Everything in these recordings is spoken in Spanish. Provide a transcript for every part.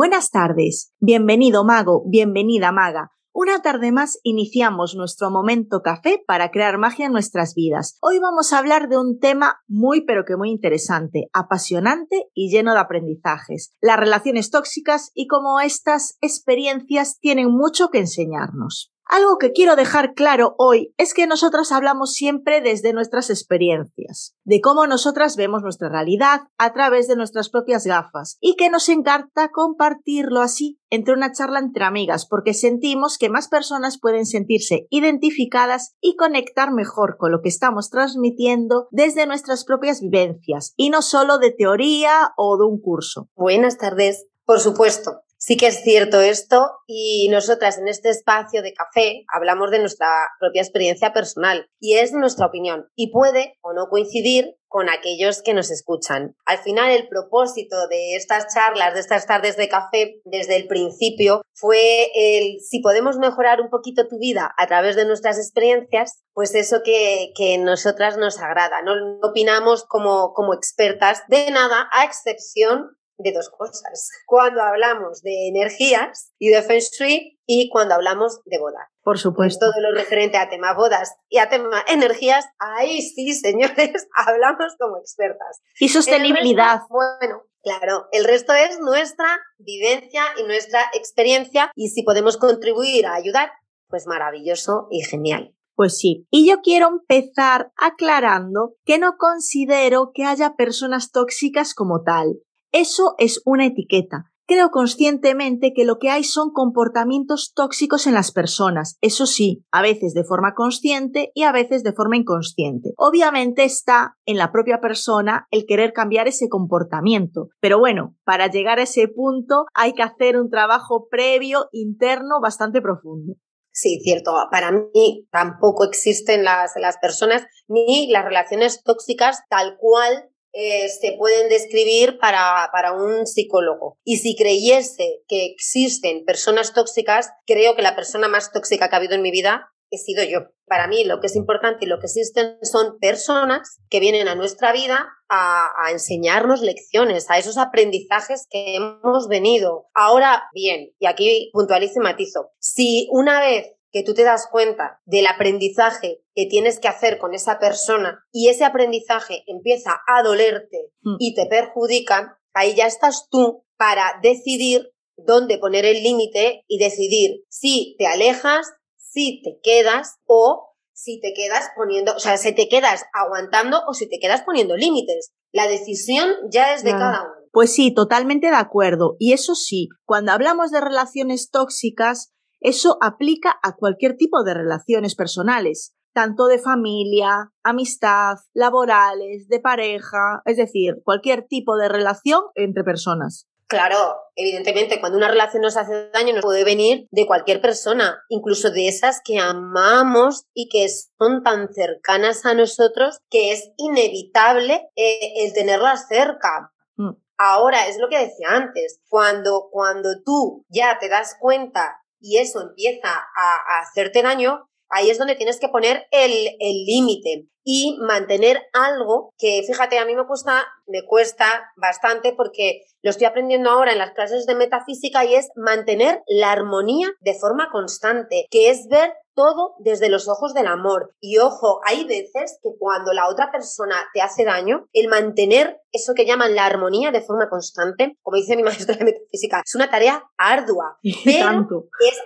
Buenas tardes, bienvenido mago, bienvenida maga. Una tarde más iniciamos nuestro momento café para crear magia en nuestras vidas. Hoy vamos a hablar de un tema muy pero que muy interesante, apasionante y lleno de aprendizajes, las relaciones tóxicas y cómo estas experiencias tienen mucho que enseñarnos. Algo que quiero dejar claro hoy es que nosotras hablamos siempre desde nuestras experiencias, de cómo nosotras vemos nuestra realidad a través de nuestras propias gafas y que nos encanta compartirlo así entre una charla entre amigas porque sentimos que más personas pueden sentirse identificadas y conectar mejor con lo que estamos transmitiendo desde nuestras propias vivencias y no solo de teoría o de un curso. Buenas tardes. Por supuesto, Sí que es cierto esto y nosotras en este espacio de café hablamos de nuestra propia experiencia personal y es nuestra opinión y puede o no coincidir con aquellos que nos escuchan. Al final el propósito de estas charlas, de estas tardes de café desde el principio fue el si podemos mejorar un poquito tu vida a través de nuestras experiencias, pues eso que, que nosotras nos agrada. No opinamos como, como expertas de nada a excepción de dos cosas. Cuando hablamos de energías y de Feng Shui y cuando hablamos de boda. Por supuesto. Todo lo referente a tema bodas y a tema energías, ahí sí, señores, hablamos como expertas. Y sostenibilidad. bueno, claro, el resto es nuestra vivencia y nuestra experiencia y si podemos contribuir a ayudar, pues maravilloso y genial. Pues sí, y yo quiero empezar aclarando que no considero que haya personas tóxicas como tal. Eso es una etiqueta. Creo conscientemente que lo que hay son comportamientos tóxicos en las personas, eso sí, a veces de forma consciente y a veces de forma inconsciente. Obviamente está en la propia persona el querer cambiar ese comportamiento, pero bueno, para llegar a ese punto hay que hacer un trabajo previo, interno, bastante profundo. Sí, cierto. Para mí tampoco existen las, las personas ni las relaciones tóxicas tal cual eh, se pueden describir para, para un psicólogo. Y si creyese que existen personas tóxicas, creo que la persona más tóxica que ha habido en mi vida he sido yo. Para mí lo que es importante y lo que existen son personas que vienen a nuestra vida a, a, enseñarnos lecciones, a esos aprendizajes que hemos venido. Ahora bien, y aquí puntualizo y matizo, si una vez que tú te das cuenta del aprendizaje que tienes que hacer con esa persona y ese aprendizaje empieza a dolerte mm. y te perjudica, ahí ya estás tú para decidir dónde poner el límite y decidir si te alejas, si te quedas o si te quedas poniendo, o sea, si te quedas aguantando o si te quedas poniendo límites. La decisión ya es de cada uno. Pues sí, totalmente de acuerdo. Y eso sí, cuando hablamos de relaciones tóxicas, eso aplica a cualquier tipo de relaciones personales, tanto de familia, amistad, laborales, de pareja, es decir, cualquier tipo de relación entre personas. Claro, evidentemente, cuando una relación nos hace daño, nos puede venir de cualquier persona, incluso de esas que amamos y que son tan cercanas a nosotros que es inevitable eh, el tenerlas cerca. Mm. Ahora, es lo que decía antes, cuando, cuando tú ya te das cuenta y eso empieza a, hacerte daño, ahí es donde tienes que poner el límite y mantener algo que, fíjate, a mí me cuesta, me cuesta bastante porque lo estoy aprendiendo ahora en las clases de metafísica y es mantener la armonía de forma constante, que es ver todo desde los ojos del amor. Y ojo, hay veces que cuando la otra persona te hace daño, el mantener eso que llaman la armonía de forma constante, como dice mi maestra de metafísica, es una tarea ardua. Pero es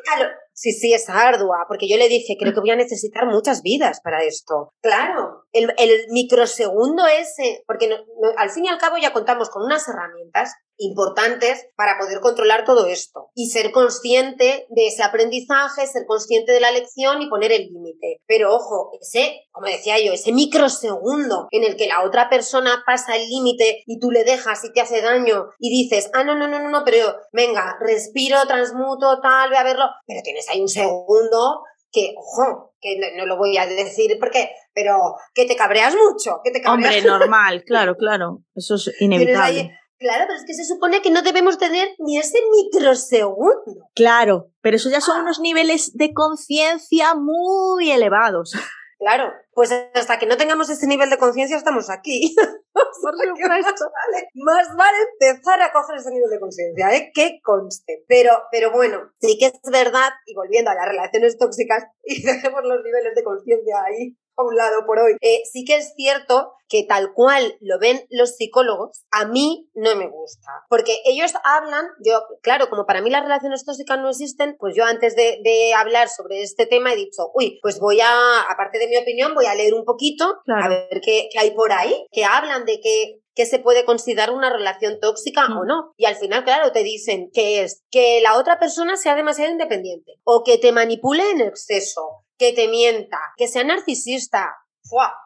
Sí, sí, es ardua, porque yo le dije, creo que voy a necesitar muchas vidas para esto. Claro, el, microsegundo ese, porque al fin y al cabo ya contamos con unas herramientas importantes para poder controlar todo esto y ser consciente de ese aprendizaje, ser consciente de la lección y poner el límite. Pero ojo, ese, como decía yo, ese microsegundo en el que la otra persona pasa el límite y tú le dejas y te hace daño y dices, ah, no, no, no, no, no, pero venga, respiro, transmuto, tal, voy a verlo, pero tienes ahí un segundo que, ojo, que no, lo voy a decir porque, pero que te cabreas mucho, que te cabreas. Hombre, normal, claro, claro, eso es inevitable. Claro, pero es que se supone que no debemos tener ni ese microsegundo. Claro, pero eso ya son unos niveles de conciencia muy elevados. Claro, pues hasta que no tengamos ese nivel de conciencia estamos aquí. Por supuesto. Más vale empezar a coger ese nivel de conciencia, ¿eh? Que conste. Pero, pero bueno, sí que es verdad, y volviendo a las relaciones tóxicas, y dejemos los niveles de conciencia ahí a un lado por hoy. Eh, sí que es cierto que tal cual lo ven los psicólogos, a mí no me gusta. Porque ellos hablan, yo, claro, como para mí las relaciones tóxicas no existen, pues yo antes de, hablar sobre este tema he dicho, uy, pues voy a, aparte de mi opinión, voy a leer un poquito, a ver qué, qué hay por ahí, que hablan de que que se puede considerar una relación tóxica o no. Y al final, claro, te dicen que es que la otra persona sea demasiado independiente o que te manipule en exceso que te mienta, que sea narcisista.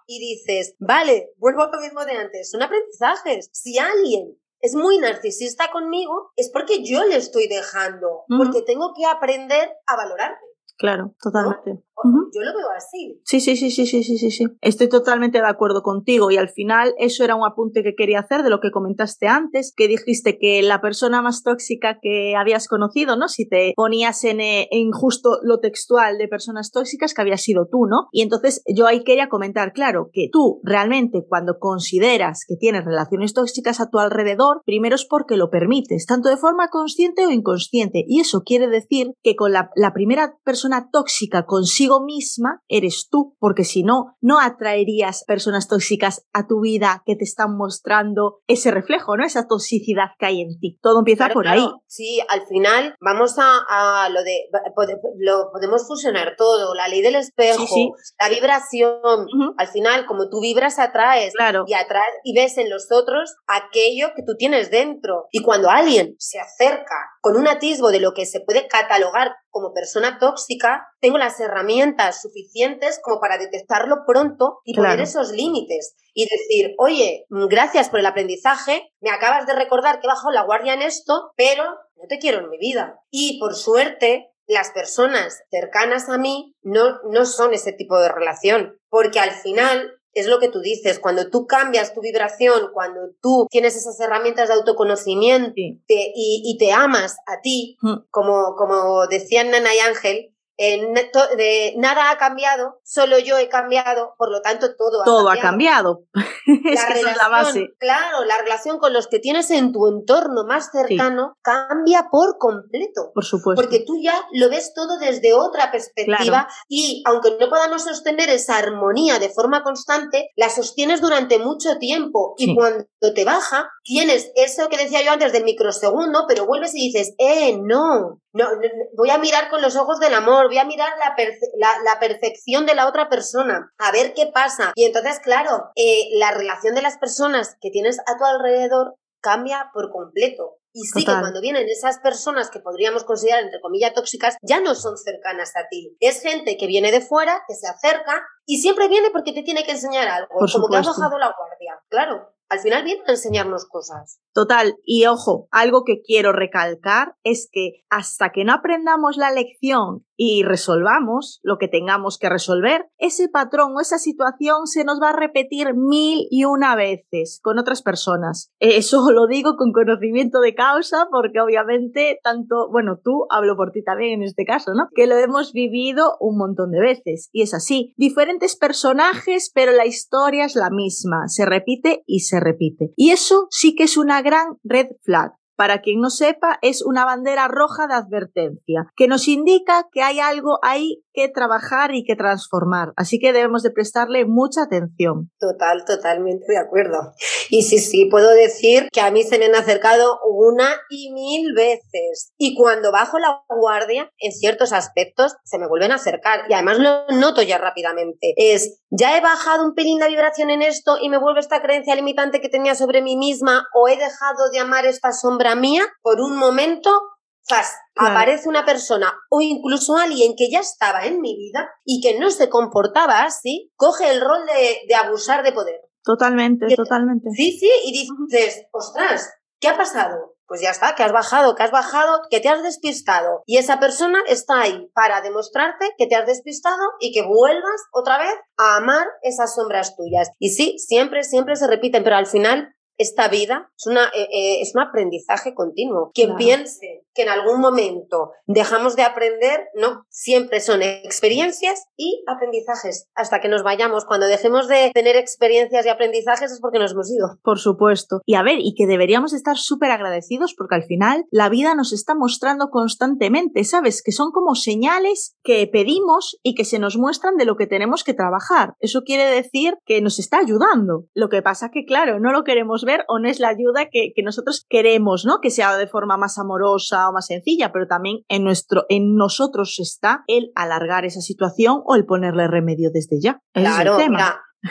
Y dices, vale, vuelvo a lo mismo de antes, son aprendizajes. Si alguien es muy narcisista conmigo, es porque yo le estoy dejando, porque tengo que aprender a valorarte. Claro, totalmente. Yo lo veo así. Sí, sí, sí, sí, sí, sí, sí, sí. Estoy totalmente de acuerdo contigo y al final eso era un apunte que quería hacer de lo que comentaste antes, que dijiste que la persona más tóxica que habías conocido, ¿no? Si te ponías en, eh, en justo lo textual de personas tóxicas, que había sido tú, ¿no? Y entonces yo ahí quería comentar, claro, que tú realmente cuando consideras que tienes relaciones tóxicas a tu alrededor, primero es porque lo permites, tanto de forma consciente o inconsciente. Y eso quiere decir que con la, la primera persona tóxica consigo misma eres tú, porque si no, no atraerías personas tóxicas a tu vida que te están mostrando ese reflejo, ¿no? Esa toxicidad que hay en ti. Todo empieza por ahí. Sí, al final vamos a, lo de, lo podemos fusionar todo, la ley del espejo, la vibración. Al final, como tú vibras, atraes claro. y atraes y ves en los otros aquello que tú tienes dentro. Y cuando alguien se acerca con un atisbo de lo que se puede catalogar como persona tóxica, tengo las herramientas suficientes como para detectarlo pronto y poner esos límites y decir, oye, gracias por el aprendizaje, me acabas de recordar que bajo la guardia en esto, pero no te quiero en mi vida. Y por suerte, las personas cercanas a mí no, no son ese tipo de relación, porque al final es lo que tú dices, cuando tú cambias tu vibración, cuando tú tienes esas herramientas de autoconocimiento y, te amas a ti, mm. como, como decían Nana y Ángel, de, nada ha cambiado, solo yo he cambiado, por lo tanto todo, todo ha cambiado. es que es la base. Claro, la relación con los que tienes en tu entorno más cercano cambia por completo. Por supuesto. Porque tú ya lo ves todo desde otra perspectiva y aunque no podamos sostener esa armonía de forma constante, la sostienes durante mucho tiempo y cuando te baja, tienes eso que decía yo antes del microsegundo, pero vuelves y dices, eh, no, no, voy a mirar con los ojos del amor, voy a mirar la, perfección de la otra persona, a ver qué pasa. Y entonces, claro, eh, la relación de las personas que tienes a tu alrededor cambia por completo. Y sí que cuando vienen esas personas que podríamos considerar, entre comillas, tóxicas, ya no son cercanas a ti. Es gente que viene de fuera, que se acerca y siempre viene porque te tiene que enseñar algo, como que has bajado la guardia. Claro, al final viene a enseñarnos cosas. Total, y ojo, algo que quiero recalcar es que hasta que no aprendamos la lección y resolvamos lo que tengamos que resolver, ese patrón o esa situación se nos va a repetir mil y una veces con otras personas. Eso lo digo con conocimiento de causa porque obviamente tanto, bueno, tú hablo por ti también en este caso, ¿no? Que lo hemos vivido un montón de veces y es así. Diferentes personajes, pero la historia es la misma, se repite y se repite. Y eso sí que es una gran red flag. Para quien no sepa, es una bandera roja de advertencia, que nos indica que hay algo ahí que trabajar y que transformar. Así que debemos de prestarle mucha atención. Total, totalmente de acuerdo. Y sí, sí, puedo decir que a mí se me han acercado una y mil veces. Y cuando bajo la guardia, en ciertos aspectos, se me vuelven a acercar. Y además lo noto ya rápidamente. Es, ya he bajado un pelín de vibración en esto y me vuelve esta creencia limitante que tenía sobre mí misma o he dejado de amar esta sombra mía por un momento aparece una persona o incluso alguien que ya estaba en mi vida y que no se comportaba así, coge el rol de, abusar de poder. Totalmente, totalmente. Sí, sí, y dices, ostras, ¿qué ha pasado? Pues ya está, que has bajado, que has bajado, que te has despistado. Y esa persona está ahí para demostrarte que te has despistado y que vuelvas otra vez a amar esas sombras tuyas. Y sí, siempre, siempre se repiten, pero al final esta vida es, una, eh, eh, es un aprendizaje continuo. Quien piense que en algún momento dejamos de aprender, no, siempre son experiencias y aprendizajes. Hasta que nos vayamos, cuando dejemos de tener experiencias y aprendizajes es porque nos hemos ido. Por supuesto. Y a ver, y que deberíamos estar súper agradecidos porque al final la vida nos está mostrando constantemente, ¿sabes? Que son como señales que pedimos y que se nos muestran de lo que tenemos que trabajar. Eso quiere decir que nos está ayudando. Lo que pasa que, claro, no lo queremos ver o no es la ayuda que, nosotros queremos, ¿no? Que sea de forma más amorosa o más sencilla, pero también en, nuestro, en nosotros está el alargar esa situación o el ponerle remedio desde ya. claro,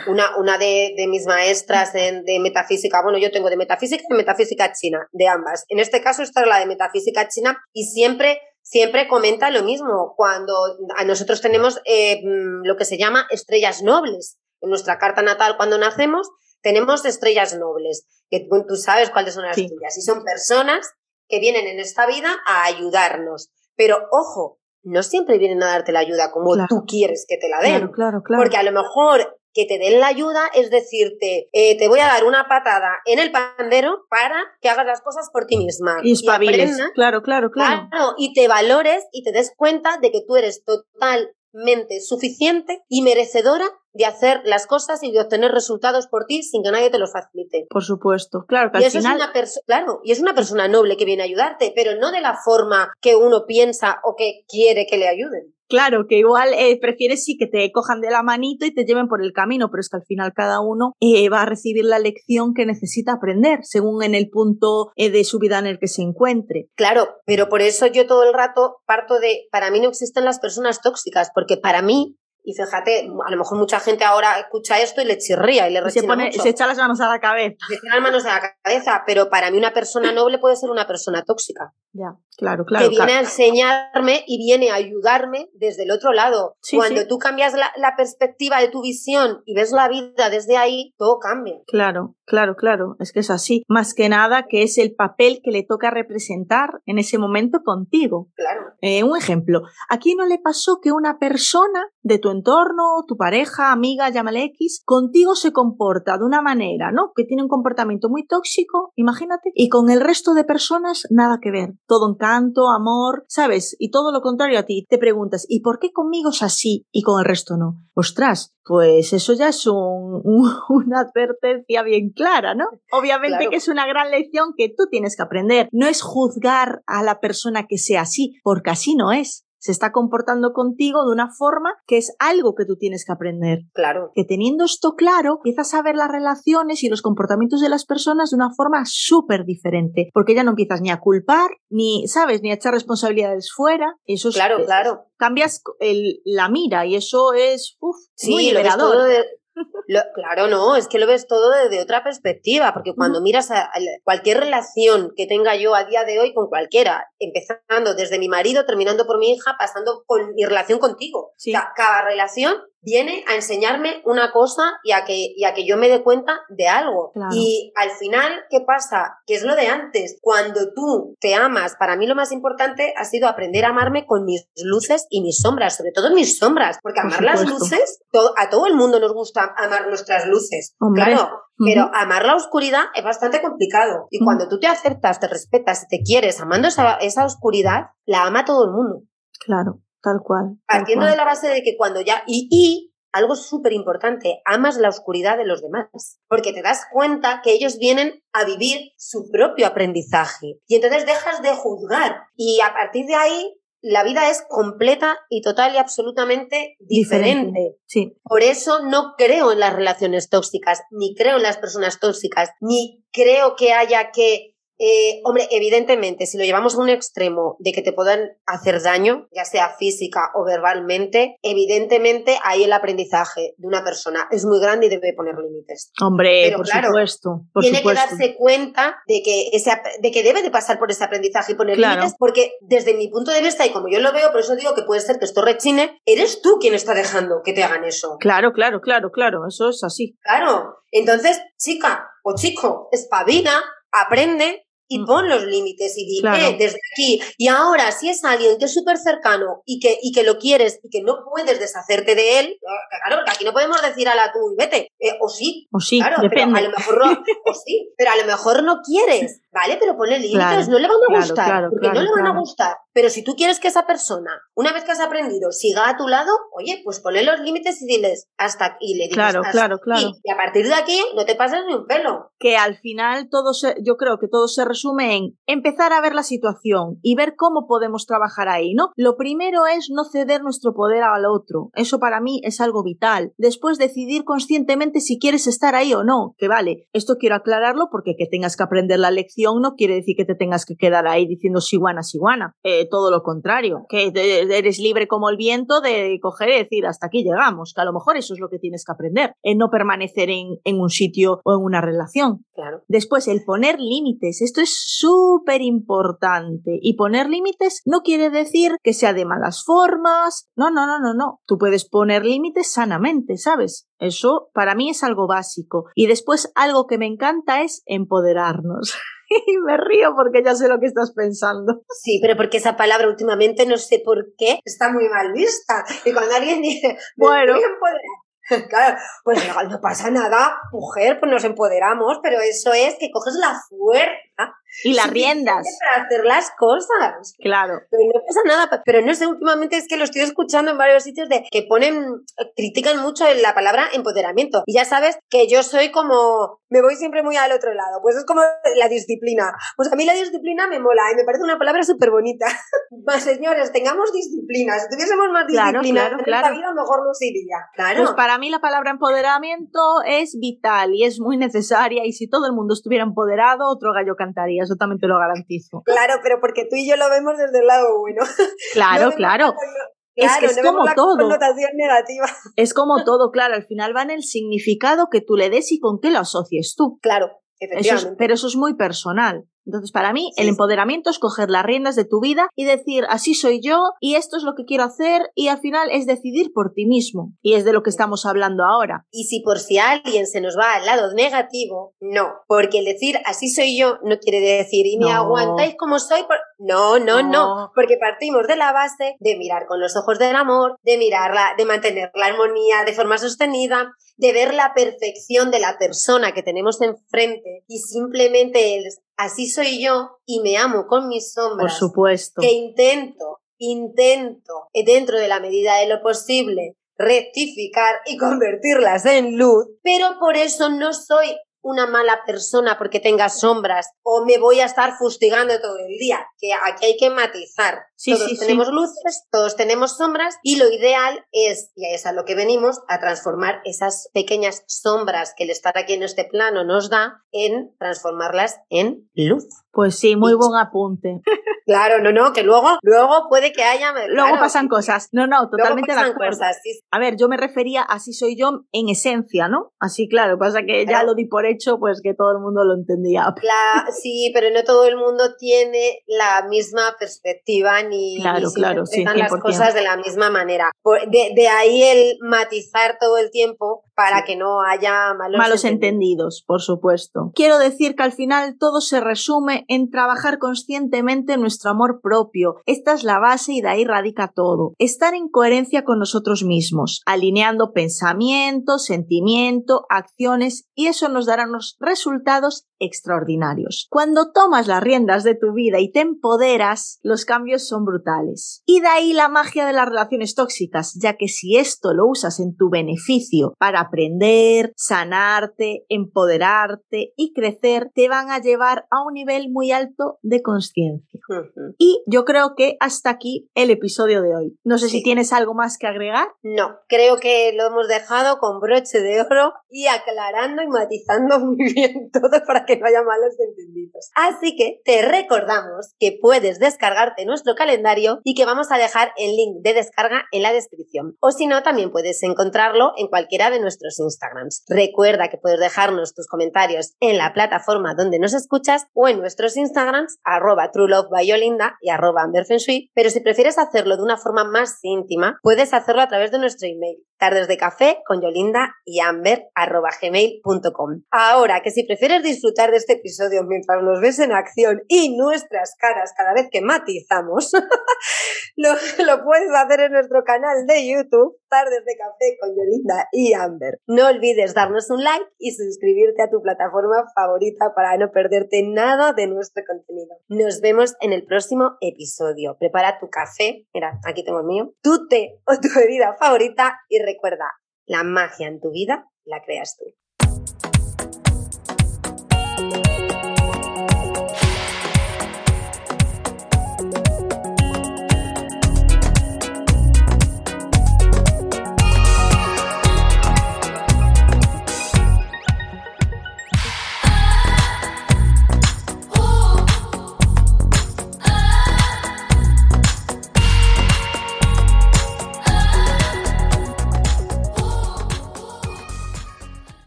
una, una de, mis maestras de metafísica, bueno, yo tengo de metafísica y de metafísica china, de ambas. En este caso, esta es la de metafísica china y siempre siempre comenta lo mismo. Cuando a nosotros tenemos eh, mm, lo que se llama estrellas nobles. En nuestra carta natal, cuando nacemos, tenemos estrellas nobles, que tú sabes cuáles son las tuyas, y son personas que vienen en esta vida a ayudarnos. Pero ojo, no siempre vienen a darte la ayuda como tú quieres que te la den. Claro, claro, Porque a lo mejor que te den la ayuda es decirte, eh, te voy a dar una patada en el pandero para que hagas las cosas por ti misma. Y espabiles. claro, claro, claro. Y te valores y te des cuenta de que tú eres totalmente suficiente y merecedora de hacer las cosas y de obtener resultados por ti sin que nadie te los facilite. Por supuesto, claro que y al final... es una claro, y es una persona noble que viene a ayudarte, pero no de la forma que uno piensa o que quiere que le ayuden. Claro, que igual eh, prefieres sí que te cojan de la manito y te lleven por el camino, pero es que al final cada uno eh, va a recibir la lección que necesita aprender, según en el punto eh, de su vida en el que se encuentre. Claro, pero por eso yo todo el rato parto de, para mí no existen las personas tóxicas, porque para mí y fíjate, a lo mejor mucha gente ahora escucha esto y le chirría y le rechina se, pone, se echa las manos a la cabeza. Se echa las manos a la cabeza, pero para mí una persona noble puede ser una persona tóxica. Ya, claro, claro. Que viene a enseñarme y viene a ayudarme desde el otro lado. Cuando tú cambias la, la, perspectiva de tu visión y ves la vida desde ahí, todo cambia. Claro, claro, claro. Es que es así. Más que nada que es el papel que le toca representar en ese momento contigo. Claro. Eh, un ejemplo. Aquí no le pasó que una persona de tu entorno, tu pareja, amiga, llámale X, contigo se comporta de una manera, ¿no? Que tiene un comportamiento muy tóxico, imagínate, y con el resto de personas nada que ver todo encanto, amor, ¿sabes? Y todo lo contrario a ti. Te preguntas, ¿y por qué conmigo es así y con el resto no? Ostras, pues eso ya es una advertencia bien clara, ¿no? Obviamente que es una gran lección que tú tienes que aprender. No es juzgar a la persona que sea así, porque así no es se está comportando contigo de una forma que es algo que tú tienes que aprender. Claro. Que teniendo esto claro, empiezas a ver las relaciones y los comportamientos de las personas de una forma súper diferente, porque ya no empiezas ni a culpar, ni, ¿sabes?, ni a echar responsabilidades fuera. Eso es, claro, claro. Cambias el, la mira y eso es uf, muy liberador. Claro, no, es que lo ves todo desde otra perspectiva, porque cuando miras a, cualquier relación que tenga yo a día de hoy con cualquiera, empezando desde mi marido, terminando por mi hija, pasando con mi relación contigo, cada relación viene a enseñarme una cosa y a que, y a que yo me dé cuenta de algo. Y al final, ¿qué pasa? Que es lo de antes. Cuando tú te amas, para mí lo más importante ha sido aprender a amarme con mis luces y mis sombras, sobre todo mis sombras, porque amar las luces, a todo el mundo nos gusta amar nuestras luces. Claro. Pero amar la oscuridad es bastante complicado. Y cuando tú te aceptas, te respetas y te quieres amando esa, esa oscuridad, la ama todo el mundo. Claro. Tal cual. Partiendo de la base de que cuando ya. Y, y algo súper importante, amas la oscuridad de los demás, porque te das cuenta que ellos vienen a vivir su propio aprendizaje y entonces dejas de juzgar y a partir de ahí la vida es completa y total y absolutamente diferente. Sí. Por eso no creo en las relaciones tóxicas, ni creo en las personas tóxicas, ni creo que haya que Eh, hombre, evidentemente, si lo llevamos a un extremo de que te puedan hacer daño, ya sea física o verbalmente, evidentemente ahí el aprendizaje de una persona es muy grande y debe poner límites. Hombre, por supuesto. tiene que darse cuenta de que, ese, de que debe de pasar por ese aprendizaje y poner límites, porque desde mi punto de vista y como yo lo veo, por eso digo que puede ser que esto rechine, eres tú quien está dejando que te hagan eso. Claro, claro, claro, claro, eso es así. Claro, entonces, chica o chico, espabila, aprende y mm. pon los límites y dile desde aquí. Y ahora, si es alguien que es súper cercano y que, y que lo quieres y que no puedes deshacerte de él, claro, porque aquí no podemos decir a la tú y vete. Eh, o sí. O sí, claro, pero a lo mejor no, o sí, pero a lo mejor no quieres. ¿Vale? Pero ponle límites, no le van a gustar, porque no le van a gustar. Pero si tú quieres que esa persona, una vez que has aprendido, siga a tu lado, oye, pues ponle los límites y diles hasta y le dices claro, claro, claro. Y a partir de aquí no te pases ni un pelo. Que al final todo se, yo creo que todo se resume en empezar a ver la situación y ver cómo podemos trabajar ahí, ¿no? Lo primero es no ceder nuestro poder al otro. Eso para mí es algo vital. Después decidir conscientemente si quieres estar ahí o no. Que vale, esto quiero aclararlo porque que tengas que aprender la lección no quiere decir que te tengas que quedar ahí diciendo siguana, siguana. Eh, todo lo contrario, que eres libre como el viento de coger y decir hasta aquí llegamos, que a lo mejor eso es lo que tienes que aprender, en no permanecer en, en un sitio o en una relación. Claro. Después, el poner límites, esto es súper importante. Y poner límites no quiere decir que sea de malas formas. No, no, no, no, no. Tú puedes poner límites sanamente, ¿sabes? Eso para mí es algo básico. Y después algo que me encanta es empoderarnos. y me río porque ya sé lo que estás pensando. Sí, pero porque esa palabra últimamente no sé por qué está muy mal vista. Y cuando alguien dice, bueno, Claro, pues no, pasa nada, mujer, pues nos empoderamos, pero eso es que coges la fuerza y las riendas. Para hacer las cosas. Claro. Pero no pasa nada. Pero no sé, últimamente es que lo estoy escuchando en varios sitios de que ponen, critican mucho la palabra empoderamiento. Y ya sabes que yo soy como, me voy siempre muy al otro lado. Pues es como la disciplina. Pues a mí la disciplina me mola y me parece una palabra súper bonita. más señores, tengamos disciplina. Si tuviésemos más disciplina claro, claro, en vida, mejor nos iría. Claro. Pues para mí la palabra empoderamiento es vital y es muy necesaria. Y si todo el mundo estuviera empoderado, otro gallo cantaría eso también te lo garantizo. Claro, pero porque tú y yo lo vemos desde el lado bueno. Claro, claro. es que es como todo. negativa. Es como todo, claro. Al final va en el significado que tú le des y con qué lo asocies tú. Claro, efectivamente. pero eso es muy personal. Entonces, para mí, el empoderamiento es coger las riendas de tu vida y decir, así soy yo y esto es lo que quiero hacer y al final es decidir por ti mismo. Y es de lo que estamos hablando ahora. Y si por si alguien se nos va al lado negativo, no. Porque el decir, así soy yo, no quiere decir, y me aguantáis como soy. No, no, no, no. Porque partimos de la base de mirar con los ojos del amor, de mirarla, de mantener la armonía de forma sostenida, de ver la perfección de la persona que tenemos enfrente y simplemente así soy yo y me amo con mis sombras. Por supuesto. Que intento, intento, eh, dentro de la medida de lo posible, rectificar y convertirlas en luz, pero por eso no soy una mala persona porque tenga sombras o me voy a estar fustigando todo el día, que aquí hay que matizar. Todos tenemos luces, todos tenemos sombras y lo ideal es, y es a lo que venimos, a transformar esas pequeñas sombras que el estar aquí en este plano nos da en transformarlas en luz. Pues sí, muy buen apunte. Claro, no, no, que luego, luego puede que haya. Luego pasan cosas. No, no, totalmente de acuerdo. A ver, yo me refería así soy yo en esencia, ¿no? Así, claro, pasa que ya lo di por hecho, pues que todo el mundo lo entendía. sí, pero no todo el mundo tiene la misma perspectiva ni, claro, claro, las cosas de la misma manera. De, de ahí el matizar todo el tiempo para que no haya malos, malos entendidos, por supuesto. Quiero decir que al final todo se resume en trabajar conscientemente nuestro amor propio. Esta es la base y de ahí radica todo. Estar en coherencia con nosotros mismos, alineando pensamiento, sentimiento, acciones y eso nos dará unos resultados extraordinarios. Cuando tomas las riendas de tu vida y te empoderas, los cambios son brutales. Y de ahí la magia de las relaciones tóxicas, ya que si esto lo usas en tu beneficio para aprender, sanarte, empoderarte y crecer te van a llevar a un nivel muy alto de conciencia. Y yo creo que hasta aquí el episodio de hoy. No sé si tienes algo más que agregar. No, creo que lo hemos dejado con broche de oro y aclarando y matizando muy bien todo para que no haya malos entendidos. Así que te recordamos que puedes descargarte nuestro calendario y que vamos a dejar el link de descarga en la descripción. O si no, también puedes encontrarlo en cualquiera de nuestros Instagrams. Recuerda que puedes dejarnos tus comentarios en la plataforma donde nos escuchas o en nuestros Instagrams arroba truelovebayolinda y arroba amberfenshui, pero si prefieres hacerlo de una forma más íntima, puedes hacerlo a través de nuestro email tardes de café con Yolinda y Amber arroba gmail.com. Ahora que si prefieres disfrutar de este episodio mientras nos ves en acción y nuestras caras cada vez que matizamos, lo, lo, puedes hacer en nuestro canal de YouTube, Tardes de Café con Yolinda y Amber. No olvides darnos un like y suscribirte a tu plataforma favorita para no perderte nada de nuestro contenido. Nos vemos en el próximo episodio. Prepara tu café, mira, aquí tengo el mío, tu té o tu bebida favorita y recuerda, la magia en tu vida la creas tú.